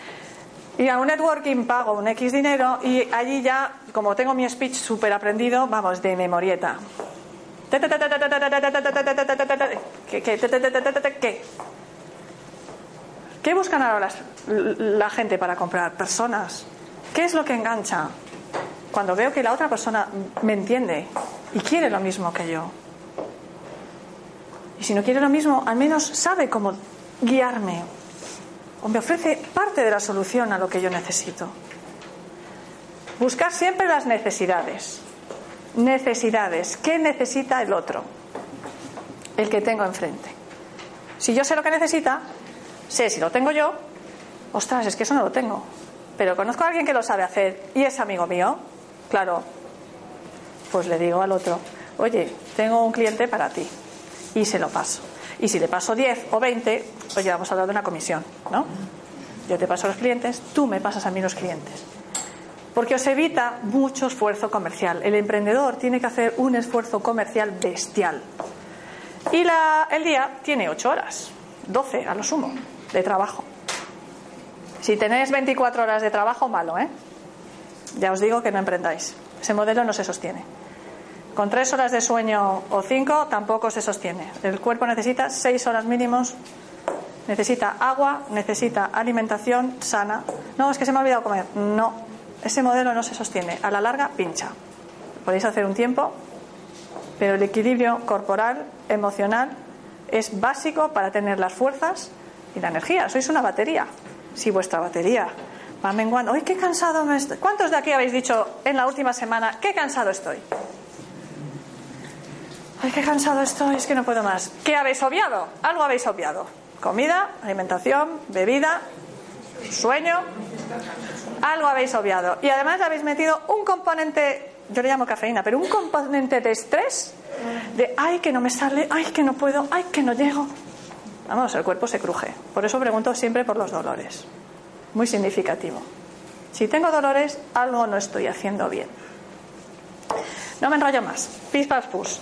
y a un networking pago un X dinero y allí ya, como tengo mi speech súper aprendido, vamos, de memorieta. ¿Qué? ¿Qué buscan ahora la gente para comprar? Personas. ¿Qué es lo que engancha? Cuando veo que la otra persona me entiende y quiere lo mismo que yo. Y si no quiere lo mismo, al menos sabe cómo guiarme o me ofrece parte de la solución a lo que yo necesito. Buscar siempre las necesidades necesidades. ¿Qué necesita el otro? El que tengo enfrente. Si yo sé lo que necesita, sé si lo tengo yo, ostras, es que eso no lo tengo. Pero conozco a alguien que lo sabe hacer y es amigo mío, claro, pues le digo al otro, oye, tengo un cliente para ti y se lo paso. Y si le paso 10 o 20, pues ya vamos a hablar de una comisión, ¿no? Yo te paso a los clientes, tú me pasas a mí los clientes porque os evita mucho esfuerzo comercial. El emprendedor tiene que hacer un esfuerzo comercial bestial. Y la, el día tiene 8 horas, 12 a lo sumo, de trabajo. Si tenéis 24 horas de trabajo, malo, ¿eh? Ya os digo que no emprendáis. Ese modelo no se sostiene. Con 3 horas de sueño o 5 tampoco se sostiene. El cuerpo necesita 6 horas mínimos. Necesita agua, necesita alimentación sana. No, es que se me ha olvidado comer. No, ese modelo no se sostiene. A la larga, pincha. Podéis hacer un tiempo, pero el equilibrio corporal, emocional, es básico para tener las fuerzas y la energía. Sois una batería. Si vuestra batería va menguando. ¡Ay, qué cansado me estoy! ¿Cuántos de aquí habéis dicho en la última semana, qué cansado estoy? ¡Ay, qué cansado estoy! Es que no puedo más. ¿Qué habéis obviado? Algo habéis obviado. Comida, alimentación, bebida, sueño. Algo habéis obviado. Y además habéis metido un componente, yo le llamo cafeína, pero un componente de estrés, de ay, que no me sale, ay, que no puedo, ay, que no llego. Vamos, el cuerpo se cruje. Por eso pregunto siempre por los dolores. Muy significativo. Si tengo dolores, algo no estoy haciendo bien. No me enrollo más. Pis, pas, pus.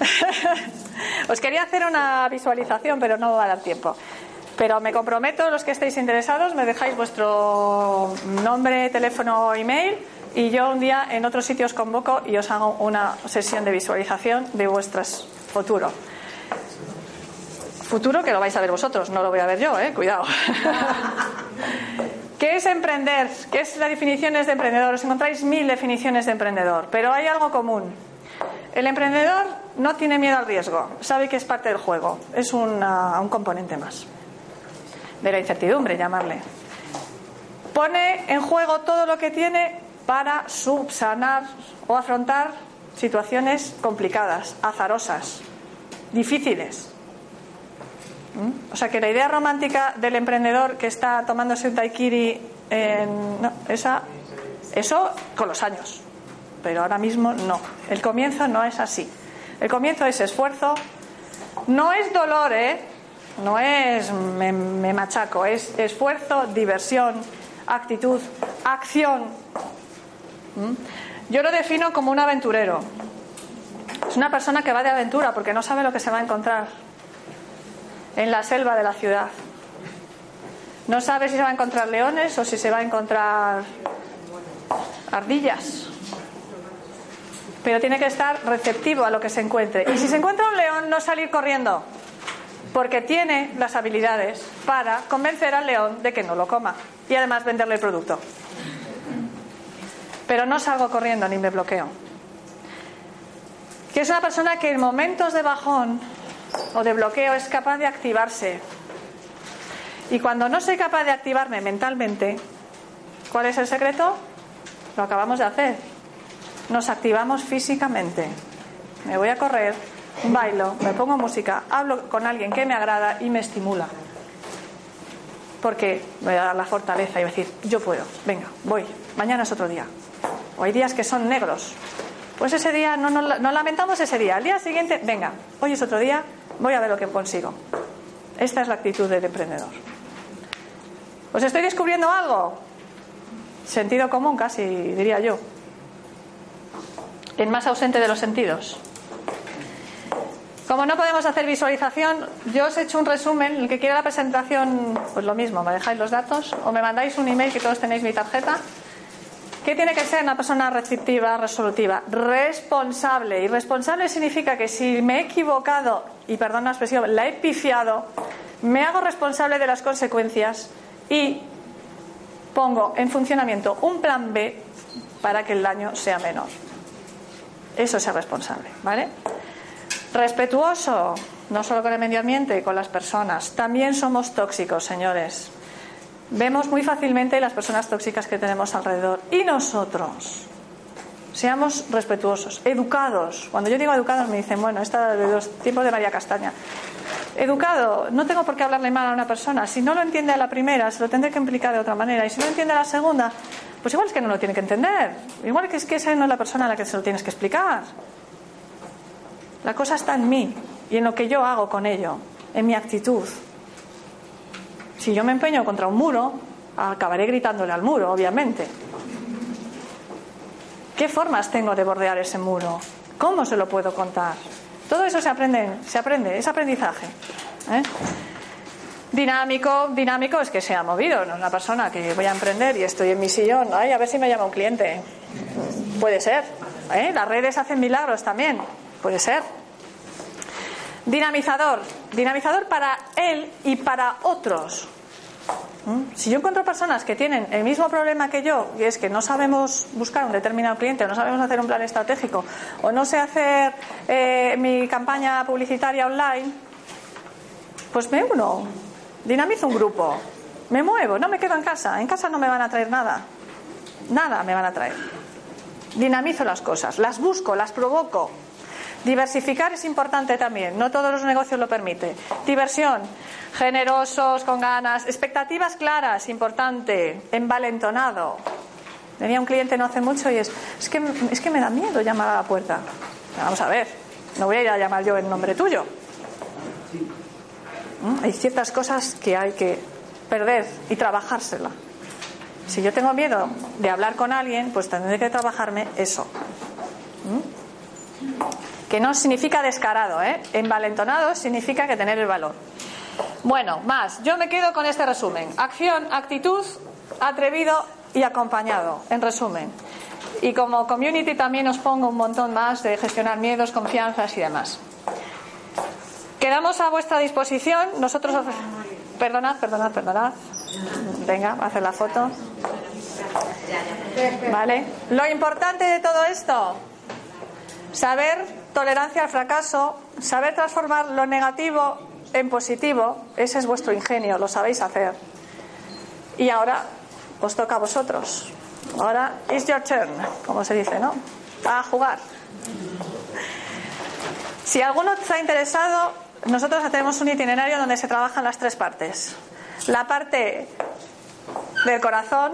Os quería hacer una visualización, pero no va a dar tiempo. Pero me comprometo, los que estéis interesados, me dejáis vuestro nombre, teléfono, email y yo un día en otros sitios convoco y os hago una sesión de visualización de vuestras futuro. Futuro que lo vais a ver vosotros, no lo voy a ver yo, eh, cuidado. ¿Qué es emprender? ¿Qué es la definición de emprendedor? Os encontráis mil definiciones de emprendedor, pero hay algo común. El emprendedor no tiene miedo al riesgo, sabe que es parte del juego, es un componente más de la incertidumbre, llamarle. Pone en juego todo lo que tiene para subsanar o afrontar situaciones complicadas, azarosas, difíciles. ¿Mm? O sea que la idea romántica del emprendedor que está tomándose un taikiri, en, no, esa, eso con los años, pero ahora mismo no. El comienzo no es así. El comienzo es esfuerzo, no es dolor, ¿eh? No es me, machaco, es esfuerzo, diversión, actitud, acción. ¿Mm? Yo lo defino como un aventurero. Es una persona que va de aventura porque no sabe lo que se va a encontrar en la selva de la ciudad. No sabe si se va a encontrar leones o si se va a encontrar ardillas. Pero tiene que estar receptivo a lo que se encuentre. Y si se encuentra un león, no salir corriendo, porque tiene las habilidades para convencer al león de que no lo coma y además venderle el producto. Pero no salgo corriendo ni me bloqueo. Que es una persona que en momentos de bajón o de bloqueo es capaz de activarse. Y cuando no soy capaz de activarme mentalmente, ¿cuál es el secreto? Lo acabamos de hacer. Nos activamos físicamente. Me voy a correr, bailo, me pongo música, hablo con alguien que me agrada y me estimula. Porque me voy a dar la fortaleza y voy a decir, yo puedo, venga, voy, mañana es otro día. O hay días que son negros. Pues ese día no, no, no lamentamos ese día. Al día siguiente, venga, hoy es otro día, voy a ver lo que consigo. Esta es la actitud del emprendedor. ¿Os estoy descubriendo algo? Sentido común casi, diría yo. El más ausente de los sentidos. Como no podemos hacer visualización, yo os he hecho un resumen. El que quiera la presentación, pues lo mismo, me dejáis los datos o me mandáis un email que todos tenéis mi tarjeta. ¿Qué tiene que ser una persona receptiva, resolutiva? Responsable. Y responsable significa que si me he equivocado, y perdón la expresión, la he pifiado, me hago responsable de las consecuencias y pongo en funcionamiento un plan B para que el daño sea menor. Eso es responsable, ¿vale? Respetuoso, no solo con el medio ambiente, con las personas. También somos tóxicos, señores. Vemos muy fácilmente las personas tóxicas que tenemos alrededor. Y nosotros. Seamos respetuosos, educados. Cuando yo digo educados me dicen, bueno, esta de los tiempos de María Castaña. Educado, no tengo por qué hablarle mal a una persona. Si no lo entiende a la primera, se lo tendré que implicar de otra manera. Y si no entiende a la segunda, pues igual es que no lo tiene que entender. Igual es que esa no es la persona a la que se lo tienes que explicar. La cosa está en mí y en lo que yo hago con ello, en mi actitud. Si yo me empeño contra un muro, acabaré gritándole al muro, obviamente. ¿Qué formas tengo de bordear ese muro? ¿Cómo se lo puedo contar? Todo eso se aprende, se aprende, es aprendizaje. ¿eh? Dinámico, dinámico es que se ha movido, no es una persona que voy a emprender y estoy en mi sillón, ay, a ver si me llama un cliente. Puede ser. ¿eh? Las redes hacen milagros también. Puede ser. Dinamizador. Dinamizador para él y para otros. ¿Mm? Si yo encuentro personas que tienen el mismo problema que yo, y es que no sabemos buscar un determinado cliente, o no sabemos hacer un plan estratégico, o no sé hacer eh, mi campaña publicitaria online, pues me uno, dinamizo un grupo. Me muevo, no me quedo en casa. En casa no me van a traer nada. Nada me van a traer. Dinamizo las cosas, las busco, las provoco. Diversificar es importante también, no todos los negocios lo permiten. Diversión, generosos, con ganas, expectativas claras, importante, envalentonado. Tenía un cliente no hace mucho y es, es que, es que me da miedo llamar a la puerta. Vamos a ver, no voy a ir a llamar yo en nombre tuyo. ¿Mm? Hay ciertas cosas que hay que perder y trabajársela. Si yo tengo miedo de hablar con alguien, pues tendré que trabajarme eso. ¿Mm? Que no significa descarado, ¿eh? Envalentonado significa que tener el valor. Bueno, más. Yo me quedo con este resumen. Acción, actitud, atrevido y acompañado, en resumen. Y como community también os pongo un montón más de gestionar miedos, confianzas y demás. Quedamos a vuestra disposición. Nosotros. Perdonad, perdonad, perdonad. Venga, hacer la foto. Vale. Lo importante de todo esto, saber tolerancia al fracaso, saber transformar lo negativo en positivo, ese es vuestro ingenio, lo sabéis hacer. Y ahora os toca a vosotros. Ahora it's your turn, como se dice, ¿no? A jugar. Si alguno está interesado, nosotros tenemos un itinerario donde se trabajan las tres partes. La parte del corazón,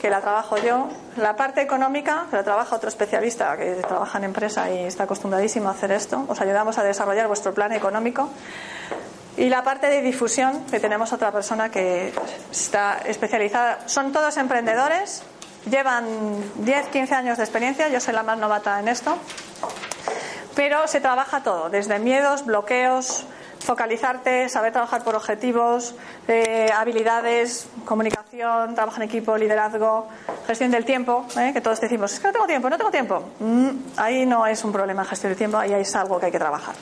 que la trabajo yo, la parte económica, la trabaja otro especialista que trabaja en empresa y está acostumbradísimo a hacer esto. Os ayudamos a desarrollar vuestro plan económico. Y la parte de difusión, que tenemos otra persona que está especializada. Son todos emprendedores, llevan 10, 15 años de experiencia, yo soy la más novata en esto. Pero se trabaja todo, desde miedos, bloqueos, focalizarte, saber trabajar por objetivos, eh, habilidades, comunicación, trabajo en equipo, liderazgo, gestión del tiempo, ¿eh? que todos decimos, es que no tengo tiempo, no tengo tiempo. Mm, ahí no es un problema gestión del tiempo, ahí es algo que hay que trabajar.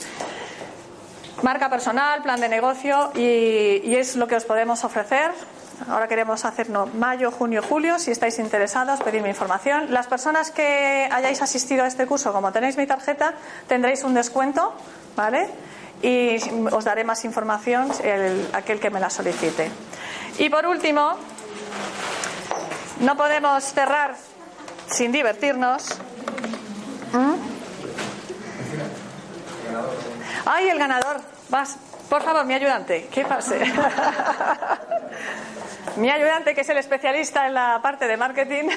Marca personal, plan de negocio y, es lo que os podemos ofrecer. Ahora queremos hacerlo mayo, junio, julio. Si estáis interesados, pedidme información. Las personas que hayáis asistido a este curso, como tenéis mi tarjeta, tendréis un descuento, ¿vale? Y os daré más información el, aquel que me la solicite. Y por último, no podemos cerrar sin divertirnos. ¿Mm? ¡Ay, el ganador! Vas, por favor, mi ayudante, ¿qué pase? mi ayudante, que es el especialista en la parte de marketing.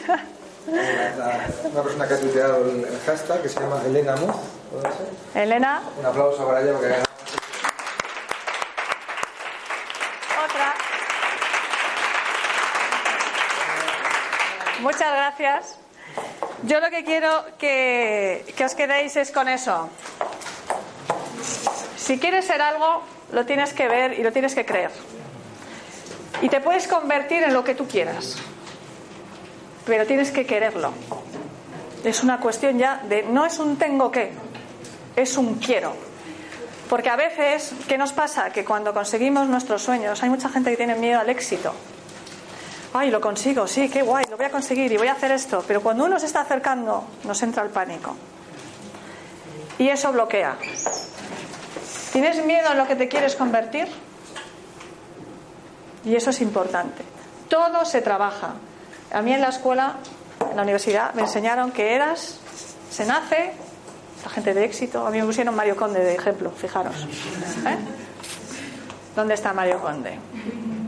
una persona que ha tuiteado el, hashtag que se llama Elena Muz. Elena, Un aplauso para ella porque otra. Muchas gracias. Yo lo que quiero que, que os quedéis es con eso. Si quieres ser algo, lo tienes que ver y lo tienes que creer. Y te puedes convertir en lo que tú quieras. Pero tienes que quererlo. Es una cuestión ya de no es un tengo que, es un quiero. Porque a veces, ¿qué nos pasa? Que cuando conseguimos nuestros sueños, hay mucha gente que tiene miedo al éxito. Ay, lo consigo, sí, qué guay, lo voy a conseguir y voy a hacer esto. Pero cuando uno se está acercando, nos entra el pánico. Y eso bloquea. ¿Tienes miedo a lo que te quieres convertir? Y eso es importante. Todo se trabaja. A mí en la escuela, en la universidad, me enseñaron que eras, se nace, la gente de éxito. A mí me pusieron Mario Conde de ejemplo, fijaros. ¿Eh? ¿Dónde está Mario Conde?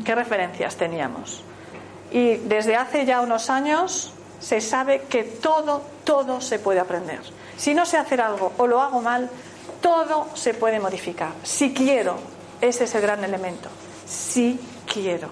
¿Qué referencias teníamos? Y desde hace ya unos años se sabe que todo, todo se puede aprender. Si no sé hacer algo o lo hago mal, todo se puede modificar. Si quiero, ese es el gran elemento. Si quiero.